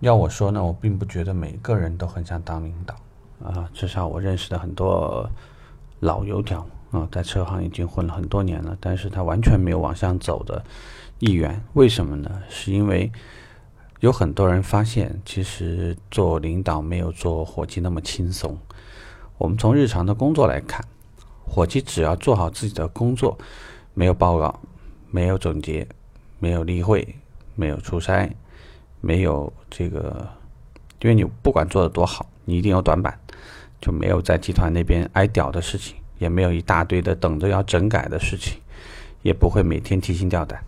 要我说呢，我并不觉得每个人都很想当领导啊。至少我认识的很多老油条啊，在车行已经混了很多年了，但是他完全没有往上走的意愿。为什么呢？是因为有很多人发现，其实做领导没有做伙计那么轻松。我们从日常的工作来看，伙计只要做好自己的工作，没有报告，没有总结，没有例会，没有出差。没有这个，因为你不管做的多好，你一定有短板，就没有在集团那边挨屌的事情，也没有一大堆的等着要整改的事情，也不会每天提心吊胆。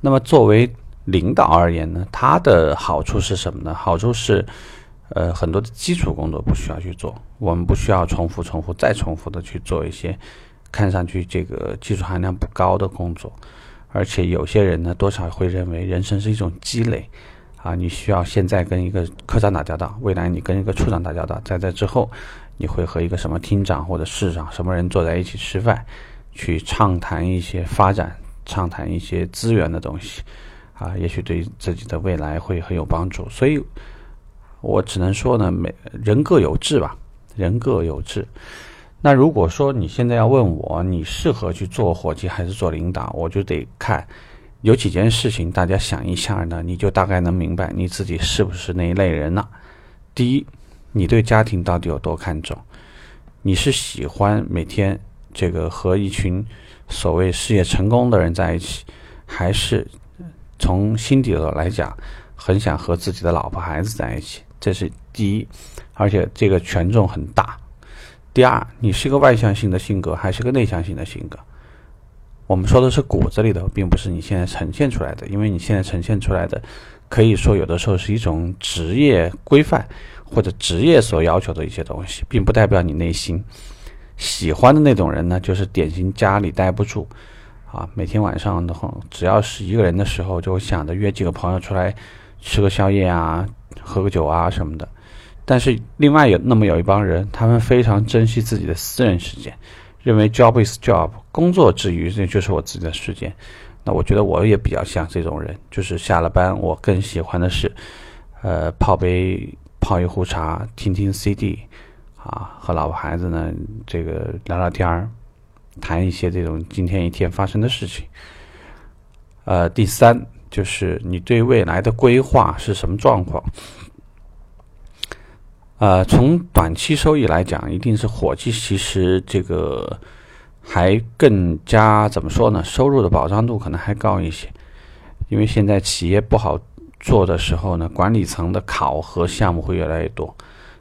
那么作为领导而言呢，它的好处是什么呢？好处是，呃，很多的基础工作不需要去做，我们不需要重复、重复、再重复的去做一些看上去这个技术含量不高的工作。而且有些人呢，多少会认为人生是一种积累，啊，你需要现在跟一个科长打交道，未来你跟一个处长打交道，在这之后，你会和一个什么厅长或者市长什么人坐在一起吃饭，去畅谈一些发展、畅谈一些资源的东西，啊，也许对自己的未来会很有帮助。所以，我只能说呢，每人各有志吧，人各有志。那如果说你现在要问我，你适合去做伙计还是做领导，我就得看有几件事情，大家想一下呢，你就大概能明白你自己是不是那一类人了。第一，你对家庭到底有多看重？你是喜欢每天这个和一群所谓事业成功的人在一起，还是从心底的来讲，很想和自己的老婆孩子在一起？这是第一，而且这个权重很大。第二，你是一个外向性的性格还是个内向性的性格？我们说的是骨子里的，并不是你现在呈现出来的。因为你现在呈现出来的，可以说有的时候是一种职业规范或者职业所要求的一些东西，并不代表你内心喜欢的那种人呢，就是典型家里待不住啊。每天晚上的话，只要是一个人的时候，就会想着约几个朋友出来吃个宵夜啊，喝个酒啊什么的。但是另外有那么有一帮人，他们非常珍惜自己的私人时间，认为 job is job，工作之余这就是我自己的时间。那我觉得我也比较像这种人，就是下了班我更喜欢的是，呃，泡杯泡一壶茶，听听 CD，啊，和老婆孩子呢这个聊聊天儿，谈一些这种今天一天发生的事情。呃，第三就是你对未来的规划是什么状况？呃，从短期收益来讲，一定是伙计。其实这个还更加怎么说呢？收入的保障度可能还高一些，因为现在企业不好做的时候呢，管理层的考核项目会越来越多。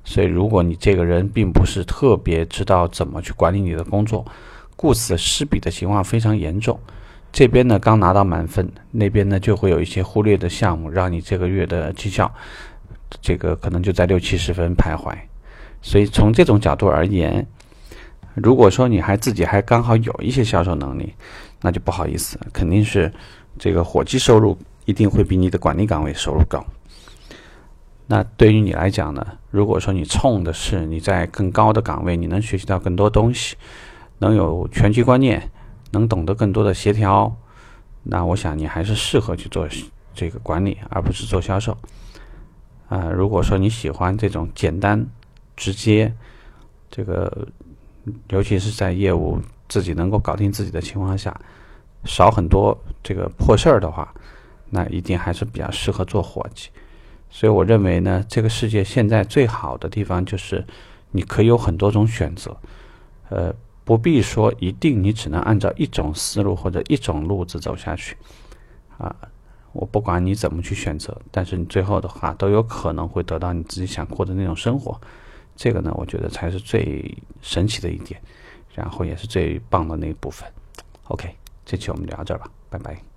所以，如果你这个人并不是特别知道怎么去管理你的工作，顾此失彼的情况非常严重。这边呢刚拿到满分，那边呢就会有一些忽略的项目，让你这个月的绩效。这个可能就在六七十分徘徊，所以从这种角度而言，如果说你还自己还刚好有一些销售能力，那就不好意思，肯定是这个伙计收入一定会比你的管理岗位收入高。那对于你来讲呢，如果说你冲的是你在更高的岗位，你能学习到更多东西，能有全局观念，能懂得更多的协调，那我想你还是适合去做这个管理，而不是做销售。啊，如果说你喜欢这种简单、直接，这个，尤其是在业务自己能够搞定自己的情况下，少很多这个破事儿的话，那一定还是比较适合做伙计。所以我认为呢，这个世界现在最好的地方就是你可以有很多种选择，呃，不必说一定你只能按照一种思路或者一种路子走下去，啊。我不管你怎么去选择，但是你最后的话都有可能会得到你自己想过的那种生活，这个呢，我觉得才是最神奇的一点，然后也是最棒的那一部分。OK，这期我们聊到这儿吧，拜拜。